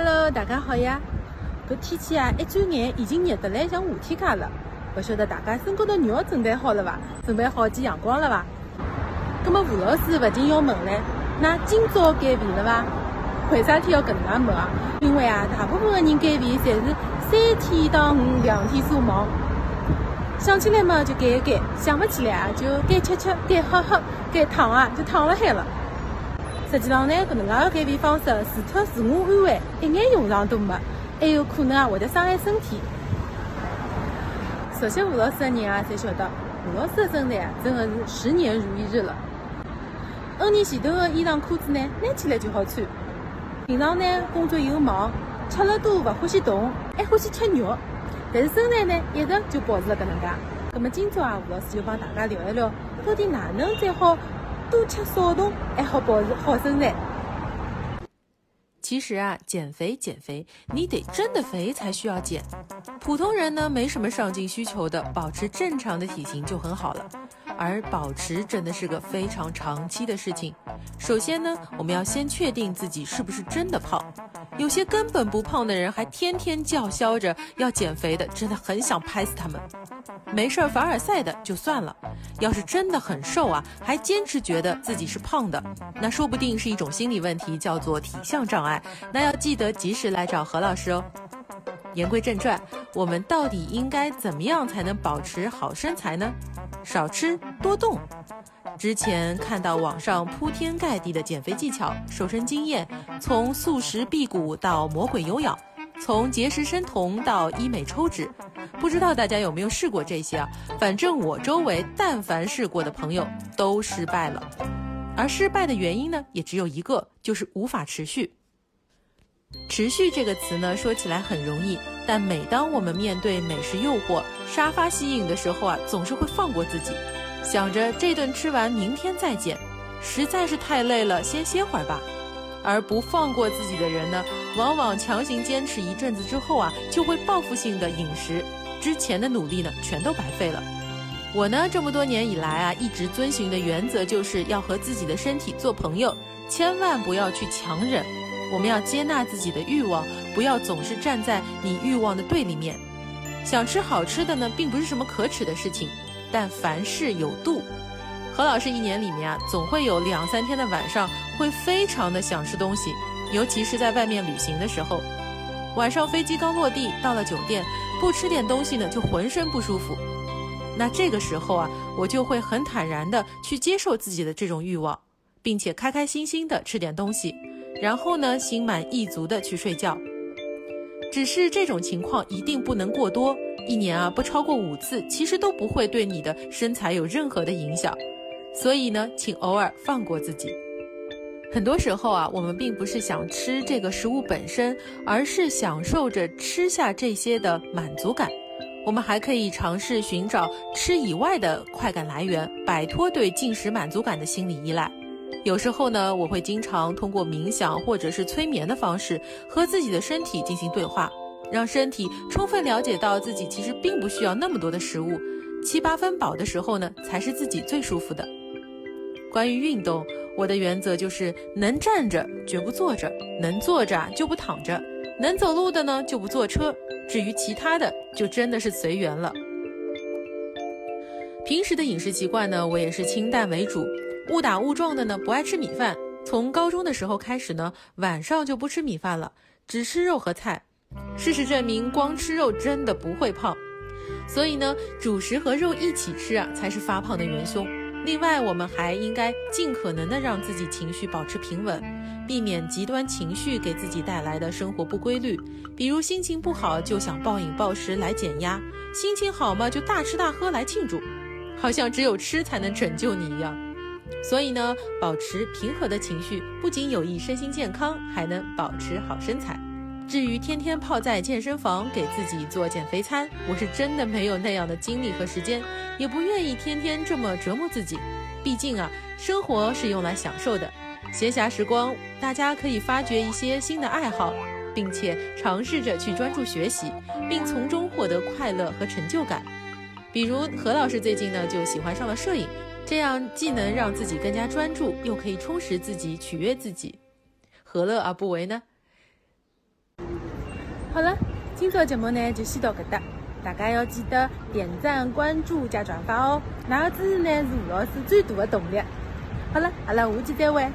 Hello，大家好呀！搿天气啊，一转眼已经热得来像夏天介了。勿晓得大家身高头肉准备好了伐？准备好见阳光了伐？葛么吴老师勿禁要问唻，那今朝减肥了伐？为啥体要搿能介问啊？因为啊，大部分的人减肥侪是三天到五两天所忙，想起来嘛就减一减，想勿起来啊就该吃吃，该喝喝，该躺啊就躺辣海了。实际上呢，搿能介个减肥方式，除脱自我安慰，一眼用场都没，还有可能啊会得伤害身体。熟悉吴老师的人啊，侪晓得，吴老师的身材啊，真的是十年如一日了。N 年前头的衣裳裤子呢，拿起来就好穿。平常呢，工作又忙，吃了多，勿欢喜动，还欢喜吃肉，但是身材呢，一直就保持了搿能介。葛么今朝啊，吴老师就帮大家聊一聊，到底哪能才好？多吃少动，还好保持好身材。其实啊，减肥减肥，你得真的肥才需要减。普通人呢，没什么上进需求的，保持正常的体型就很好了。而保持真的是个非常长期的事情。首先呢，我们要先确定自己是不是真的胖。有些根本不胖的人还天天叫嚣着要减肥的，真的很想拍死他们。没事儿凡尔赛的就算了，要是真的很瘦啊，还坚持觉得自己是胖的，那说不定是一种心理问题，叫做体相障碍。那要记得及时来找何老师哦。言归正传，我们到底应该怎么样才能保持好身材呢？少吃多动。之前看到网上铺天盖地的减肥技巧、瘦身经验，从素食辟谷到魔鬼有氧，从节食生酮到医美抽脂，不知道大家有没有试过这些啊？反正我周围但凡试过的朋友都失败了，而失败的原因呢，也只有一个，就是无法持续。持续这个词呢，说起来很容易，但每当我们面对美食诱惑、沙发吸引的时候啊，总是会放过自己，想着这顿吃完明天再减，实在是太累了，先歇会儿吧。而不放过自己的人呢，往往强行坚持一阵子之后啊，就会报复性的饮食，之前的努力呢，全都白费了。我呢，这么多年以来啊，一直遵循的原则就是要和自己的身体做朋友，千万不要去强忍。我们要接纳自己的欲望，不要总是站在你欲望的对立面。想吃好吃的呢，并不是什么可耻的事情，但凡事有度。何老师一年里面啊，总会有两三天的晚上会非常的想吃东西，尤其是在外面旅行的时候。晚上飞机刚落地，到了酒店，不吃点东西呢，就浑身不舒服。那这个时候啊，我就会很坦然的去接受自己的这种欲望，并且开开心心的吃点东西。然后呢，心满意足的去睡觉。只是这种情况一定不能过多，一年啊不超过五次，其实都不会对你的身材有任何的影响。所以呢，请偶尔放过自己。很多时候啊，我们并不是想吃这个食物本身，而是享受着吃下这些的满足感。我们还可以尝试寻找吃以外的快感来源，摆脱对进食满足感的心理依赖。有时候呢，我会经常通过冥想或者是催眠的方式和自己的身体进行对话，让身体充分了解到自己其实并不需要那么多的食物，七八分饱的时候呢，才是自己最舒服的。关于运动，我的原则就是能站着绝不坐着，能坐着就不躺着，能走路的呢就不坐车，至于其他的就真的是随缘了。平时的饮食习惯呢，我也是清淡为主。误打误撞的呢，不爱吃米饭。从高中的时候开始呢，晚上就不吃米饭了，只吃肉和菜。事实证明，光吃肉真的不会胖。所以呢，主食和肉一起吃啊，才是发胖的元凶。另外，我们还应该尽可能的让自己情绪保持平稳，避免极端情绪给自己带来的生活不规律。比如心情不好就想暴饮暴食来减压，心情好嘛就大吃大喝来庆祝，好像只有吃才能拯救你一样。所以呢，保持平和的情绪不仅有益身心健康，还能保持好身材。至于天天泡在健身房给自己做减肥餐，我是真的没有那样的精力和时间，也不愿意天天这么折磨自己。毕竟啊，生活是用来享受的，闲暇时光大家可以发掘一些新的爱好，并且尝试着去专注学习，并从中获得快乐和成就感。比如何老师最近呢就喜欢上了摄影。这样既能让自己更加专注，又可以充实自己、取悦自己，何乐而不为呢？好了，今朝节目呢就先到搿搭，大家要记得点赞、关注加转发哦。那个支持呢是吴老师最大的动力。好了，阿拉下期再会。